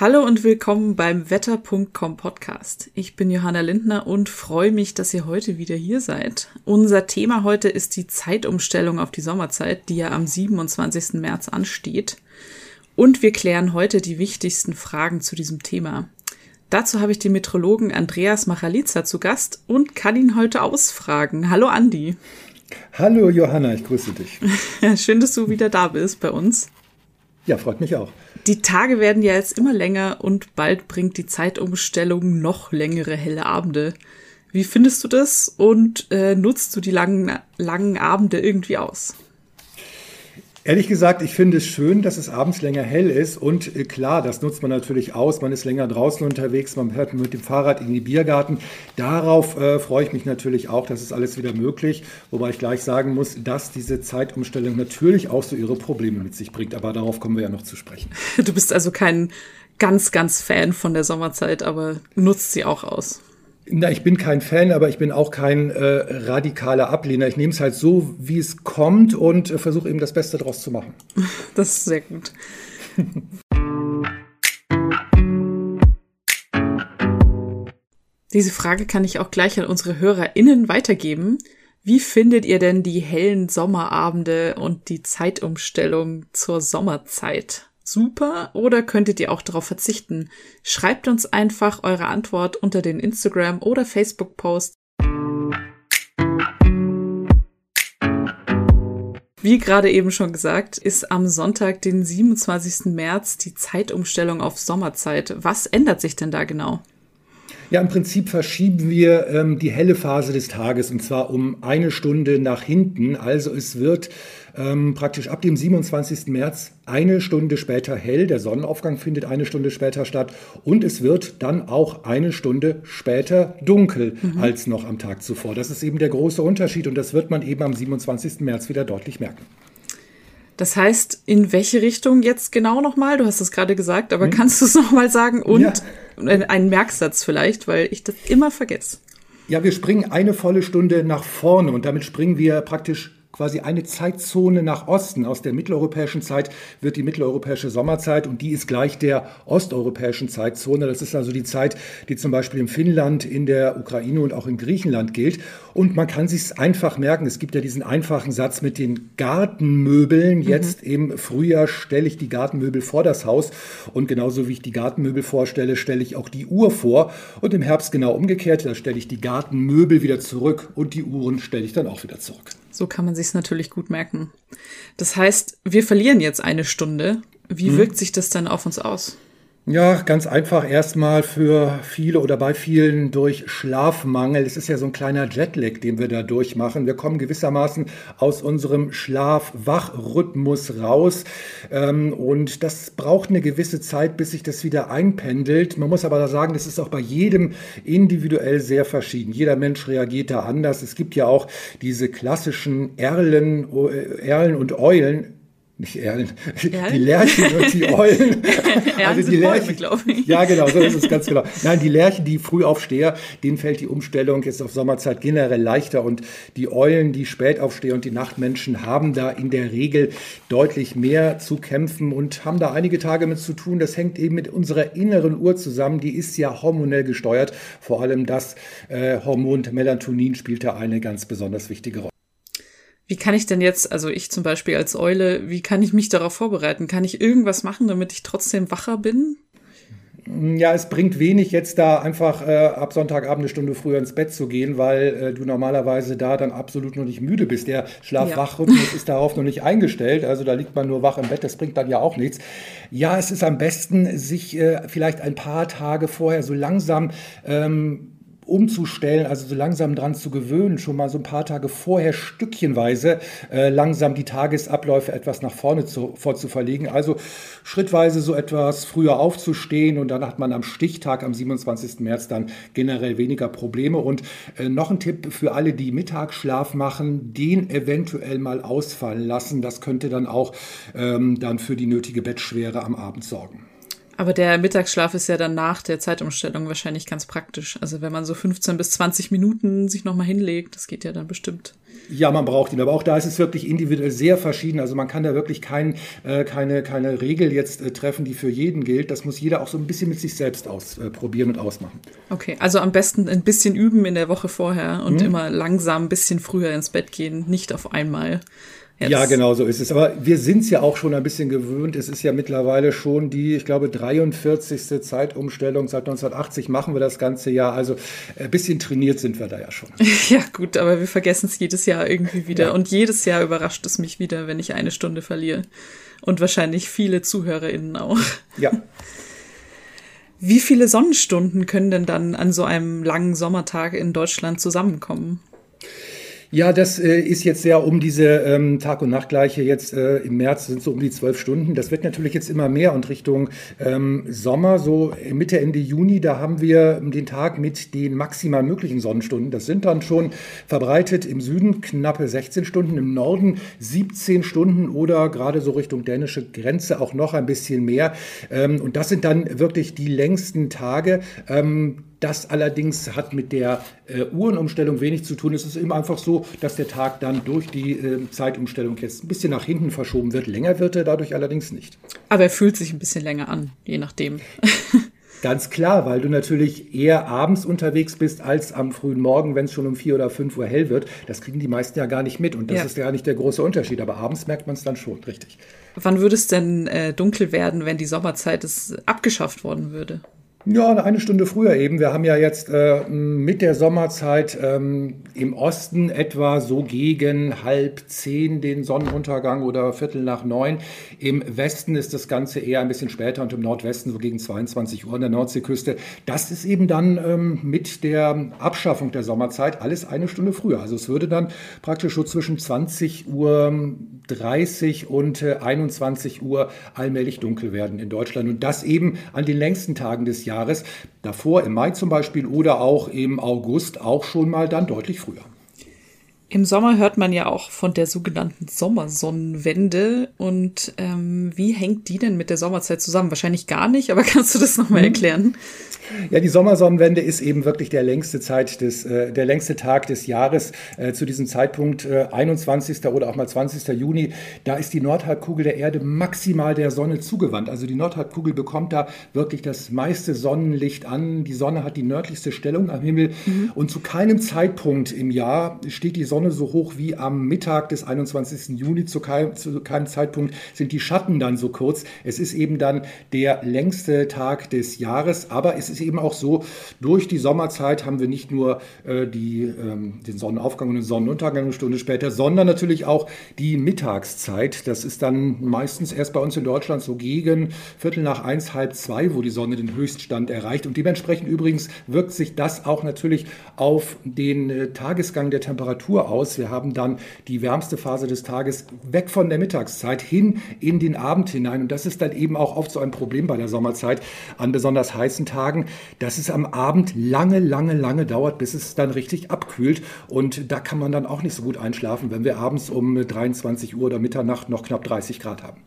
Hallo und willkommen beim Wetter.com Podcast. Ich bin Johanna Lindner und freue mich, dass ihr heute wieder hier seid. Unser Thema heute ist die Zeitumstellung auf die Sommerzeit, die ja am 27. März ansteht. Und wir klären heute die wichtigsten Fragen zu diesem Thema. Dazu habe ich den Metrologen Andreas Machaliza zu Gast und kann ihn heute ausfragen. Hallo Andi. Hallo Johanna, ich grüße dich. Schön, dass du wieder da bist bei uns. Ja, freut mich auch. Die Tage werden ja jetzt immer länger und bald bringt die Zeitumstellung noch längere helle Abende. Wie findest du das und äh, nutzt du die langen, langen Abende irgendwie aus? Ehrlich gesagt, ich finde es schön, dass es abends länger hell ist und äh, klar, das nutzt man natürlich aus. Man ist länger draußen unterwegs, man fährt mit dem Fahrrad in die Biergarten. Darauf äh, freue ich mich natürlich auch, das ist alles wieder möglich. Wobei ich gleich sagen muss, dass diese Zeitumstellung natürlich auch so ihre Probleme mit sich bringt. Aber darauf kommen wir ja noch zu sprechen. Du bist also kein ganz, ganz Fan von der Sommerzeit, aber nutzt sie auch aus. Na, ich bin kein Fan, aber ich bin auch kein äh, radikaler Ablehner. Ich nehme es halt so, wie es kommt und äh, versuche eben das Beste daraus zu machen. Das ist sehr gut. Diese Frage kann ich auch gleich an unsere HörerInnen weitergeben. Wie findet ihr denn die hellen Sommerabende und die Zeitumstellung zur Sommerzeit? Super oder könntet ihr auch darauf verzichten? Schreibt uns einfach eure Antwort unter den Instagram- oder Facebook-Post. Wie gerade eben schon gesagt, ist am Sonntag, den 27. März, die Zeitumstellung auf Sommerzeit. Was ändert sich denn da genau? Ja, im Prinzip verschieben wir ähm, die helle Phase des Tages und zwar um eine Stunde nach hinten. Also es wird ähm, praktisch ab dem 27. März eine Stunde später hell. Der Sonnenaufgang findet eine Stunde später statt und es wird dann auch eine Stunde später dunkel mhm. als noch am Tag zuvor. Das ist eben der große Unterschied und das wird man eben am 27. März wieder deutlich merken. Das heißt, in welche Richtung jetzt genau nochmal? Du hast es gerade gesagt, aber hm. kannst du es nochmal sagen? Und ja. Einen Merksatz vielleicht, weil ich das immer vergesse. Ja, wir springen eine volle Stunde nach vorne und damit springen wir praktisch quasi eine Zeitzone nach Osten. Aus der mitteleuropäischen Zeit wird die mitteleuropäische Sommerzeit und die ist gleich der osteuropäischen Zeitzone. Das ist also die Zeit, die zum Beispiel in Finnland, in der Ukraine und auch in Griechenland gilt. Und man kann sich einfach merken, es gibt ja diesen einfachen Satz mit den Gartenmöbeln. Mhm. Jetzt mhm. im Frühjahr stelle ich die Gartenmöbel vor das Haus und genauso wie ich die Gartenmöbel vorstelle, stelle ich auch die Uhr vor. Und im Herbst genau umgekehrt, da stelle ich die Gartenmöbel wieder zurück und die Uhren stelle ich dann auch wieder zurück. So kann man sich natürlich gut merken. Das heißt, wir verlieren jetzt eine Stunde. Wie mhm. wirkt sich das dann auf uns aus? Ja, ganz einfach erstmal für viele oder bei vielen durch Schlafmangel. Es ist ja so ein kleiner Jetlag, den wir da durchmachen. Wir kommen gewissermaßen aus unserem Schlaf-Wach-Rhythmus raus. Ähm, und das braucht eine gewisse Zeit, bis sich das wieder einpendelt. Man muss aber da sagen, das ist auch bei jedem individuell sehr verschieden. Jeder Mensch reagiert da anders. Es gibt ja auch diese klassischen Erlen, äh, Erlen und Eulen nicht Erlen, Erlen? die Lerchen und die Eulen. also die Lerchen, glaube ich. Ja, genau, so ist es ganz genau. Nein, die Lerchen, die Frühaufsteher, denen fällt die Umstellung jetzt auf Sommerzeit generell leichter und die Eulen, die Spätaufsteher und die Nachtmenschen haben da in der Regel deutlich mehr zu kämpfen und haben da einige Tage mit zu tun. Das hängt eben mit unserer inneren Uhr zusammen. Die ist ja hormonell gesteuert. Vor allem das äh, Hormon Melatonin spielt da eine ganz besonders wichtige Rolle. Wie kann ich denn jetzt, also ich zum Beispiel als Eule, wie kann ich mich darauf vorbereiten? Kann ich irgendwas machen, damit ich trotzdem wacher bin? Ja, es bringt wenig, jetzt da einfach äh, ab Sonntagabend eine Stunde früher ins Bett zu gehen, weil äh, du normalerweise da dann absolut noch nicht müde bist. Der Schlaf-Wach-Rhythmus ja. ist darauf noch nicht eingestellt, also da liegt man nur wach im Bett, das bringt dann ja auch nichts. Ja, es ist am besten, sich äh, vielleicht ein paar Tage vorher so langsam ähm, umzustellen, also so langsam dran zu gewöhnen, schon mal so ein paar Tage vorher stückchenweise äh, langsam die Tagesabläufe etwas nach vorne zu, vorzuverlegen. Also schrittweise so etwas früher aufzustehen und dann hat man am Stichtag am 27. März dann generell weniger Probleme. Und äh, noch ein Tipp für alle, die Mittagsschlaf machen, den eventuell mal ausfallen lassen. Das könnte dann auch ähm, dann für die nötige Bettschwere am Abend sorgen. Aber der Mittagsschlaf ist ja dann nach der Zeitumstellung wahrscheinlich ganz praktisch. Also wenn man so 15 bis 20 Minuten sich nochmal hinlegt, das geht ja dann bestimmt. Ja, man braucht ihn, aber auch da ist es wirklich individuell sehr verschieden. Also man kann da wirklich kein, äh, keine, keine Regel jetzt äh, treffen, die für jeden gilt. Das muss jeder auch so ein bisschen mit sich selbst ausprobieren äh, und ausmachen. Okay, also am besten ein bisschen üben in der Woche vorher und mhm. immer langsam ein bisschen früher ins Bett gehen, nicht auf einmal. Jetzt. Ja, genau so ist es. Aber wir sind es ja auch schon ein bisschen gewöhnt. Es ist ja mittlerweile schon die, ich glaube, 43. Zeitumstellung. Seit 1980 machen wir das ganze Jahr. Also ein äh, bisschen trainiert sind wir da ja schon. Ja, gut, aber wir vergessen es jedes Jahr irgendwie wieder. Ja. Und jedes Jahr überrascht es mich wieder, wenn ich eine Stunde verliere. Und wahrscheinlich viele ZuhörerInnen auch. Ja. Wie viele Sonnenstunden können denn dann an so einem langen Sommertag in Deutschland zusammenkommen? Ja, das äh, ist jetzt sehr um diese ähm, Tag- und Nachtgleiche jetzt äh, im März sind so um die zwölf Stunden. Das wird natürlich jetzt immer mehr und Richtung ähm, Sommer, so Mitte, Ende Juni, da haben wir den Tag mit den maximal möglichen Sonnenstunden. Das sind dann schon verbreitet im Süden knappe 16 Stunden, im Norden 17 Stunden oder gerade so Richtung dänische Grenze auch noch ein bisschen mehr. Ähm, und das sind dann wirklich die längsten Tage. Das allerdings hat mit der äh, Uhrenumstellung wenig zu tun. Es ist eben einfach so, dass der Tag dann durch die äh, Zeitumstellung jetzt ein bisschen nach hinten verschoben wird. Länger wird er dadurch allerdings nicht. Aber er fühlt sich ein bisschen länger an, je nachdem. Ganz klar, weil du natürlich eher abends unterwegs bist als am frühen Morgen, wenn es schon um vier oder fünf Uhr hell wird. Das kriegen die meisten ja gar nicht mit und das ja. ist ja nicht der große Unterschied. Aber abends merkt man es dann schon, richtig. Wann würde es denn äh, dunkel werden, wenn die Sommerzeit es abgeschafft worden würde? Ja, eine Stunde früher eben. Wir haben ja jetzt äh, mit der Sommerzeit ähm, im Osten etwa so gegen halb zehn den Sonnenuntergang oder Viertel nach neun. Im Westen ist das Ganze eher ein bisschen später und im Nordwesten so gegen 22 Uhr an der Nordseeküste. Das ist eben dann ähm, mit der Abschaffung der Sommerzeit alles eine Stunde früher. Also es würde dann praktisch so zwischen 20 Uhr 30 und äh, 21 Uhr allmählich dunkel werden in Deutschland. Und das eben an den längsten Tagen des Jahres. Jahres. Davor im Mai zum Beispiel oder auch im August auch schon mal dann deutlich früher. Im Sommer hört man ja auch von der sogenannten Sommersonnenwende. Und ähm, wie hängt die denn mit der Sommerzeit zusammen? Wahrscheinlich gar nicht, aber kannst du das nochmal mhm. erklären? Ja, die Sommersonnenwende ist eben wirklich der längste Zeit des, äh, der längste Tag des Jahres. Äh, zu diesem Zeitpunkt, äh, 21. oder auch mal 20. Juni, da ist die Nordhalbkugel der Erde maximal der Sonne zugewandt. Also die Nordhalbkugel bekommt da wirklich das meiste Sonnenlicht an. Die Sonne hat die nördlichste Stellung am Himmel. Mhm. Und zu keinem Zeitpunkt im Jahr steht die Sonne so hoch wie am Mittag des 21. Juni. Zu keinem, zu keinem Zeitpunkt sind die Schatten dann so kurz. Es ist eben dann der längste Tag des Jahres, aber es ist ist eben auch so, durch die Sommerzeit haben wir nicht nur äh, die, ähm, den Sonnenaufgang und den Sonnenuntergang eine Stunde später, sondern natürlich auch die Mittagszeit. Das ist dann meistens erst bei uns in Deutschland so gegen Viertel nach eins, halb zwei, wo die Sonne den Höchststand erreicht. Und dementsprechend übrigens wirkt sich das auch natürlich auf den äh, Tagesgang der Temperatur aus. Wir haben dann die wärmste Phase des Tages weg von der Mittagszeit hin in den Abend hinein. Und das ist dann eben auch oft so ein Problem bei der Sommerzeit an besonders heißen Tagen dass es am Abend lange, lange, lange dauert, bis es dann richtig abkühlt. Und da kann man dann auch nicht so gut einschlafen, wenn wir abends um 23 Uhr oder Mitternacht noch knapp 30 Grad haben.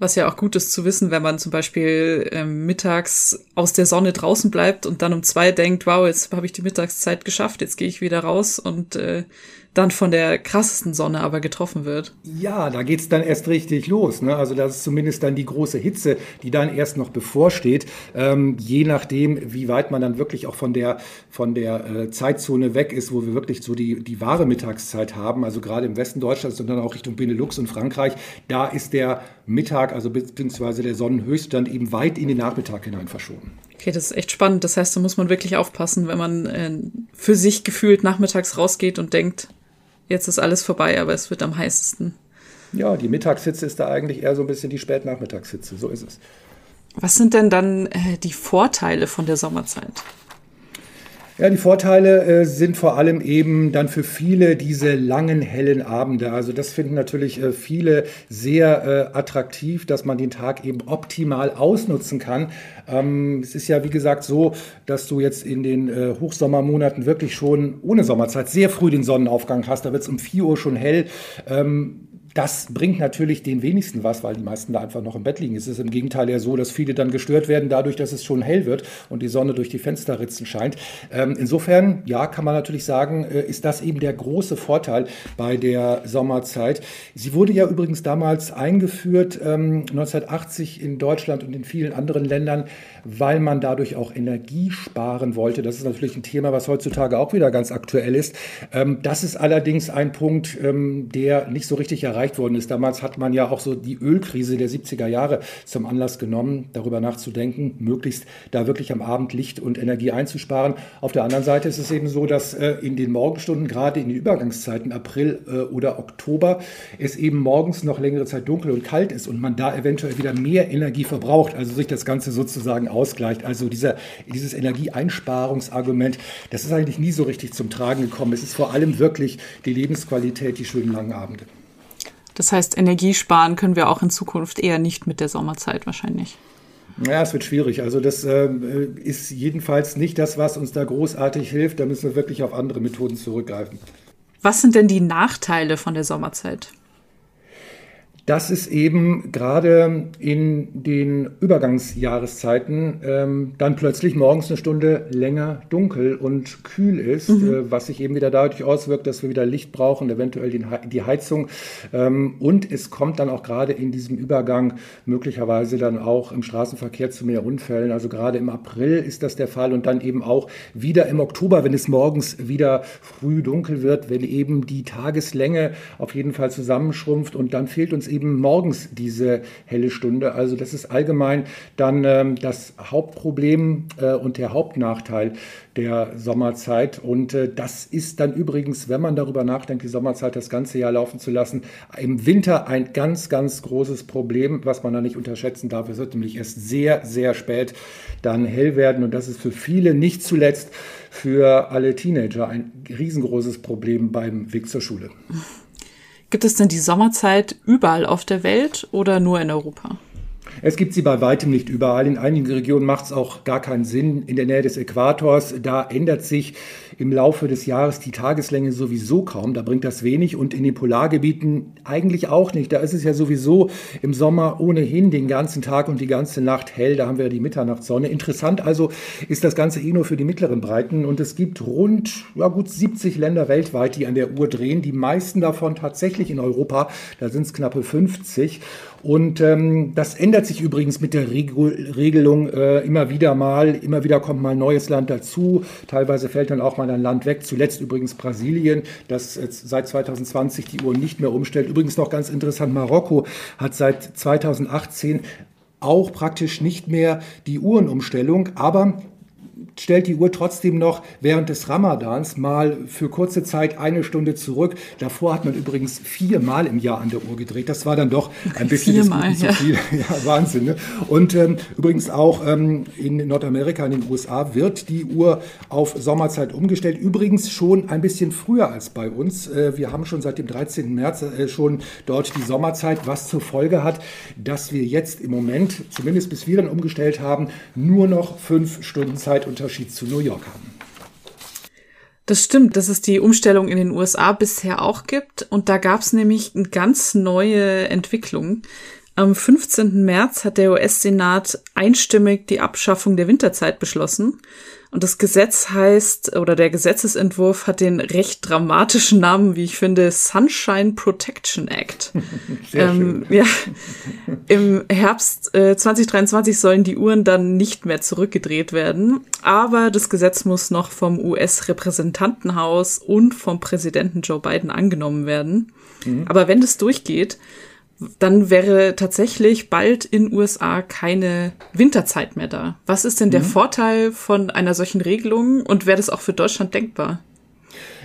Was ja auch gut ist zu wissen, wenn man zum Beispiel ähm, mittags aus der Sonne draußen bleibt und dann um zwei denkt, wow, jetzt habe ich die Mittagszeit geschafft, jetzt gehe ich wieder raus und äh, dann von der krassesten Sonne aber getroffen wird. Ja, da geht's dann erst richtig los. Ne? Also das ist zumindest dann die große Hitze, die dann erst noch bevorsteht. Ähm, je nachdem, wie weit man dann wirklich auch von der, von der äh, Zeitzone weg ist, wo wir wirklich so die, die wahre Mittagszeit haben. Also gerade im Westen Deutschlands dann auch Richtung Benelux und Frankreich. Da ist der Mittag, also beziehungsweise der Sonnenhöchststand eben weit in den Nachmittag hinein verschoben. Okay, das ist echt spannend. Das heißt, da muss man wirklich aufpassen, wenn man äh, für sich gefühlt nachmittags rausgeht und denkt, jetzt ist alles vorbei, aber es wird am heißesten. Ja, die Mittagshitze ist da eigentlich eher so ein bisschen die Spätnachmittagshitze, so ist es. Was sind denn dann äh, die Vorteile von der Sommerzeit? Ja, die Vorteile äh, sind vor allem eben dann für viele diese langen, hellen Abende. Also das finden natürlich äh, viele sehr äh, attraktiv, dass man den Tag eben optimal ausnutzen kann. Ähm, es ist ja, wie gesagt, so, dass du jetzt in den äh, Hochsommermonaten wirklich schon ohne Sommerzeit sehr früh den Sonnenaufgang hast. Da wird es um 4 Uhr schon hell. Ähm, das bringt natürlich den wenigsten was, weil die meisten da einfach noch im Bett liegen. Es ist im Gegenteil eher so, dass viele dann gestört werden dadurch, dass es schon hell wird und die Sonne durch die Fensterritzen scheint. Ähm, insofern, ja, kann man natürlich sagen, äh, ist das eben der große Vorteil bei der Sommerzeit. Sie wurde ja übrigens damals eingeführt, ähm, 1980 in Deutschland und in vielen anderen Ländern, weil man dadurch auch Energie sparen wollte. Das ist natürlich ein Thema, was heutzutage auch wieder ganz aktuell ist. Ähm, das ist allerdings ein Punkt, ähm, der nicht so richtig erreicht worden ist. Damals hat man ja auch so die Ölkrise der 70er Jahre zum Anlass genommen, darüber nachzudenken, möglichst da wirklich am Abend Licht und Energie einzusparen. Auf der anderen Seite ist es eben so, dass äh, in den Morgenstunden, gerade in den Übergangszeiten April äh, oder Oktober, es eben morgens noch längere Zeit dunkel und kalt ist und man da eventuell wieder mehr Energie verbraucht, also sich das Ganze sozusagen ausgleicht. Also dieser, dieses Energieeinsparungsargument, das ist eigentlich nie so richtig zum Tragen gekommen. Es ist vor allem wirklich die Lebensqualität, die schönen langen Abende. Das heißt, Energiesparen können wir auch in Zukunft eher nicht mit der Sommerzeit wahrscheinlich. Ja, es wird schwierig. Also das äh, ist jedenfalls nicht das, was uns da großartig hilft. Da müssen wir wirklich auf andere Methoden zurückgreifen. Was sind denn die Nachteile von der Sommerzeit? Dass es eben gerade in den Übergangsjahreszeiten ähm, dann plötzlich morgens eine Stunde länger dunkel und kühl ist, mhm. äh, was sich eben wieder dadurch auswirkt, dass wir wieder Licht brauchen, eventuell die, die Heizung. Ähm, und es kommt dann auch gerade in diesem Übergang möglicherweise dann auch im Straßenverkehr zu mehr Unfällen. Also gerade im April ist das der Fall und dann eben auch wieder im Oktober, wenn es morgens wieder früh dunkel wird, wenn eben die Tageslänge auf jeden Fall zusammenschrumpft und dann fehlt uns eben eben morgens diese helle Stunde. Also das ist allgemein dann ähm, das Hauptproblem äh, und der Hauptnachteil der Sommerzeit. Und äh, das ist dann übrigens, wenn man darüber nachdenkt, die Sommerzeit das ganze Jahr laufen zu lassen, im Winter ein ganz, ganz großes Problem, was man da nicht unterschätzen darf. Es wird nämlich erst sehr, sehr spät dann hell werden. Und das ist für viele, nicht zuletzt für alle Teenager, ein riesengroßes Problem beim Weg zur Schule. Gibt es denn die Sommerzeit überall auf der Welt oder nur in Europa? Es gibt sie bei weitem nicht überall. In einigen Regionen macht es auch gar keinen Sinn. In der Nähe des Äquators, da ändert sich im Laufe des Jahres die Tageslänge sowieso kaum. Da bringt das wenig. Und in den Polargebieten eigentlich auch nicht. Da ist es ja sowieso im Sommer ohnehin den ganzen Tag und die ganze Nacht hell. Da haben wir die Mitternachtssonne. Interessant also ist das Ganze eh nur für die mittleren Breiten. Und es gibt rund ja, gut 70 Länder weltweit, die an der Uhr drehen. Die meisten davon tatsächlich in Europa. Da sind es knappe 50. Und ähm, das ändert sich übrigens mit der Regul Regelung äh, immer wieder mal. Immer wieder kommt mal ein neues Land dazu. Teilweise fällt dann auch mal ein Land weg. Zuletzt übrigens Brasilien, das seit 2020 die Uhr nicht mehr umstellt. Übrigens noch ganz interessant, Marokko hat seit 2018 auch praktisch nicht mehr die Uhrenumstellung, aber stellt die Uhr trotzdem noch während des Ramadans mal für kurze Zeit eine Stunde zurück. Davor hat man übrigens viermal im Jahr an der Uhr gedreht. Das war dann doch ein bisschen viermal, zu viel. Ja, Wahnsinn. Ne? Und ähm, übrigens auch ähm, in Nordamerika, in den USA, wird die Uhr auf Sommerzeit umgestellt. Übrigens schon ein bisschen früher als bei uns. Äh, wir haben schon seit dem 13. März äh, schon dort die Sommerzeit, was zur Folge hat, dass wir jetzt im Moment, zumindest bis wir dann umgestellt haben, nur noch fünf Stunden Zeit unter Unterschied zu New York haben. Das stimmt, dass es die Umstellung in den USA bisher auch gibt. Und da gab es nämlich eine ganz neue Entwicklung. Am 15. März hat der US-Senat einstimmig die Abschaffung der Winterzeit beschlossen. Und das Gesetz heißt, oder der Gesetzesentwurf hat den recht dramatischen Namen, wie ich finde, Sunshine Protection Act. Sehr ähm, schön. Ja, Im Herbst äh, 2023 sollen die Uhren dann nicht mehr zurückgedreht werden. Aber das Gesetz muss noch vom US-Repräsentantenhaus und vom Präsidenten Joe Biden angenommen werden. Mhm. Aber wenn das durchgeht, dann wäre tatsächlich bald in USA keine Winterzeit mehr da. Was ist denn der mhm. Vorteil von einer solchen Regelung und wäre das auch für Deutschland denkbar?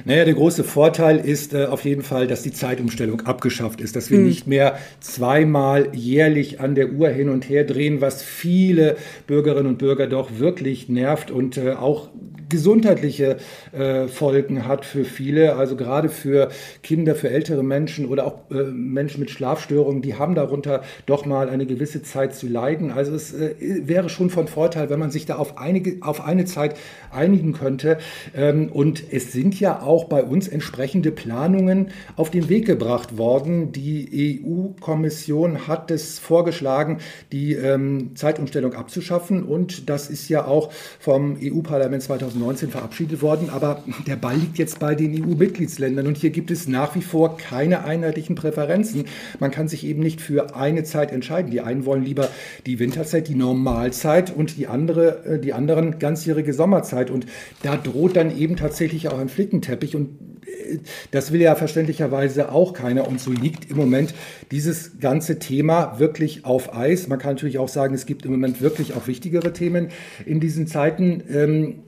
Naja, der große Vorteil ist äh, auf jeden Fall, dass die Zeitumstellung abgeschafft ist, dass wir mhm. nicht mehr zweimal jährlich an der Uhr hin und her drehen, was viele Bürgerinnen und Bürger doch wirklich nervt und äh, auch gesundheitliche äh, Folgen hat für viele, also gerade für Kinder, für ältere Menschen oder auch äh, Menschen mit Schlafstörungen, die haben darunter doch mal eine gewisse Zeit zu leiden. Also es äh, wäre schon von Vorteil, wenn man sich da auf, einige, auf eine Zeit einigen könnte. Ähm, und es sind ja auch bei uns entsprechende Planungen auf den Weg gebracht worden. Die EU-Kommission hat es vorgeschlagen, die ähm, Zeitumstellung abzuschaffen und das ist ja auch vom EU-Parlament 2019 verabschiedet worden. Aber der Ball liegt jetzt bei den EU-Mitgliedsländern und hier gibt es nach wie vor keine einheitlichen Präferenzen. Man kann sich eben nicht für eine Zeit entscheiden. Die einen wollen lieber die Winterzeit, die Normalzeit und die andere, äh, die anderen ganzjährige Sommerzeit. Und da droht dann eben tatsächlich auch ein Flickenteppich und äh, das will ja verständlicherweise auch keiner. Und so liegt im Moment dieses ganze Thema wirklich auf Eis. Man kann natürlich auch sagen, es gibt im Moment wirklich auch wichtigere Themen in diesen Zeiten.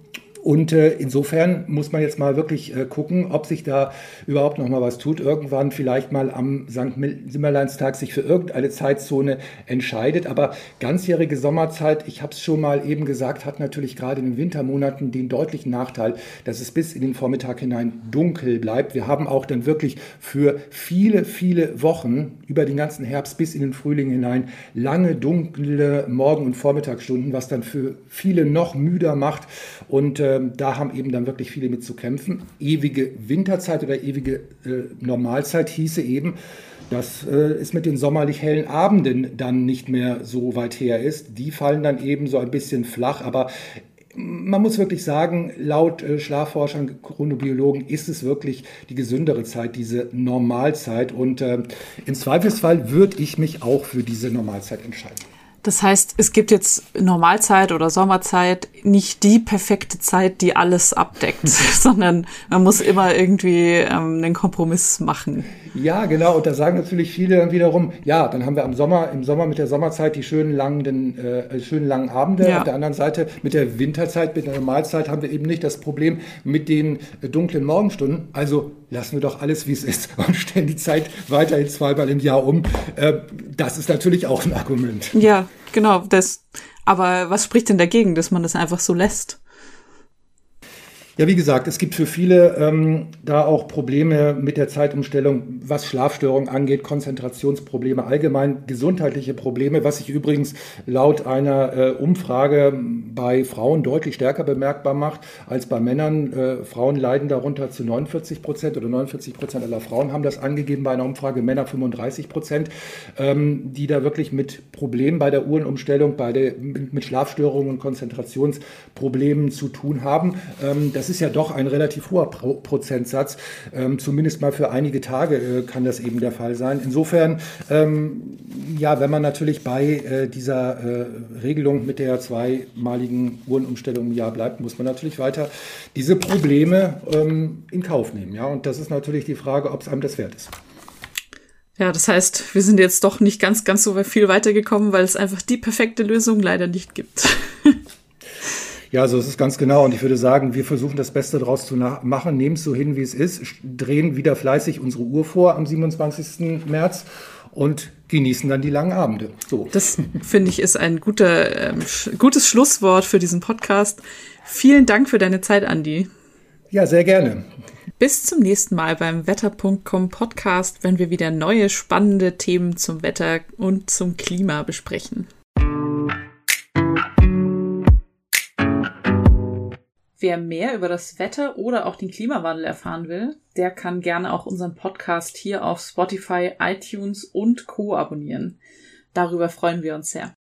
Und äh, insofern muss man jetzt mal wirklich äh, gucken, ob sich da überhaupt noch mal was tut. Irgendwann vielleicht mal am St. Simmerleinstag sich für irgendeine Zeitzone entscheidet. Aber ganzjährige Sommerzeit, ich habe es schon mal eben gesagt, hat natürlich gerade in den Wintermonaten den deutlichen Nachteil, dass es bis in den Vormittag hinein dunkel bleibt. Wir haben auch dann wirklich für viele, viele Wochen über den ganzen Herbst bis in den Frühling hinein lange dunkle Morgen- und Vormittagsstunden, was dann für viele noch müder macht. Und äh, ähm, da haben eben dann wirklich viele mit zu kämpfen. Ewige Winterzeit oder ewige äh, Normalzeit hieße eben, dass äh, es mit den sommerlich hellen Abenden dann nicht mehr so weit her ist. Die fallen dann eben so ein bisschen flach, aber man muss wirklich sagen, laut äh, Schlafforschern, Chronobiologen ist es wirklich die gesündere Zeit, diese Normalzeit. Und äh, im Zweifelsfall würde ich mich auch für diese Normalzeit entscheiden. Das heißt, es gibt jetzt Normalzeit oder Sommerzeit nicht die perfekte Zeit, die alles abdeckt, sondern man muss immer irgendwie ähm, einen Kompromiss machen. Ja, genau. Und da sagen natürlich viele dann wiederum, ja, dann haben wir am Sommer, im Sommer mit der Sommerzeit die schönen langen, äh, schönen langen Abende. Ja. Auf der anderen Seite mit der Winterzeit, mit der Normalzeit haben wir eben nicht das Problem mit den äh, dunklen Morgenstunden. Also lassen wir doch alles, wie es ist und stellen die Zeit weiterhin zweimal im Jahr um. Äh, das ist natürlich auch ein Argument. Ja, genau. Das, aber was spricht denn dagegen, dass man das einfach so lässt? Ja, wie gesagt, es gibt für viele ähm, da auch Probleme mit der Zeitumstellung, was Schlafstörungen angeht, Konzentrationsprobleme, allgemein gesundheitliche Probleme, was sich übrigens laut einer äh, Umfrage bei Frauen deutlich stärker bemerkbar macht als bei Männern. Äh, Frauen leiden darunter zu 49 Prozent oder 49 Prozent aller Frauen haben das angegeben bei einer Umfrage, Männer 35 Prozent, ähm, die da wirklich mit Problemen bei der Uhrenumstellung, bei der, mit Schlafstörungen und Konzentrationsproblemen zu tun haben. Ähm, das das ist ja doch ein relativ hoher Pro Prozentsatz. Ähm, zumindest mal für einige Tage äh, kann das eben der Fall sein. Insofern, ähm, ja, wenn man natürlich bei äh, dieser äh, Regelung mit der zweimaligen Uhrenumstellung im Jahr bleibt, muss man natürlich weiter diese Probleme ähm, in Kauf nehmen. Ja, und das ist natürlich die Frage, ob es einem das wert ist. Ja, das heißt, wir sind jetzt doch nicht ganz, ganz so viel weitergekommen, weil es einfach die perfekte Lösung leider nicht gibt. Ja, so ist es ganz genau. Und ich würde sagen, wir versuchen das Beste daraus zu machen, nehmen es so hin, wie es ist, drehen wieder fleißig unsere Uhr vor am 27. März und genießen dann die langen Abende. So. Das finde ich ist ein guter, ähm, gutes Schlusswort für diesen Podcast. Vielen Dank für deine Zeit, Andi. Ja, sehr gerne. Bis zum nächsten Mal beim Wetter.com Podcast, wenn wir wieder neue spannende Themen zum Wetter und zum Klima besprechen. Wer mehr über das Wetter oder auch den Klimawandel erfahren will, der kann gerne auch unseren Podcast hier auf Spotify, iTunes und Co abonnieren. Darüber freuen wir uns sehr.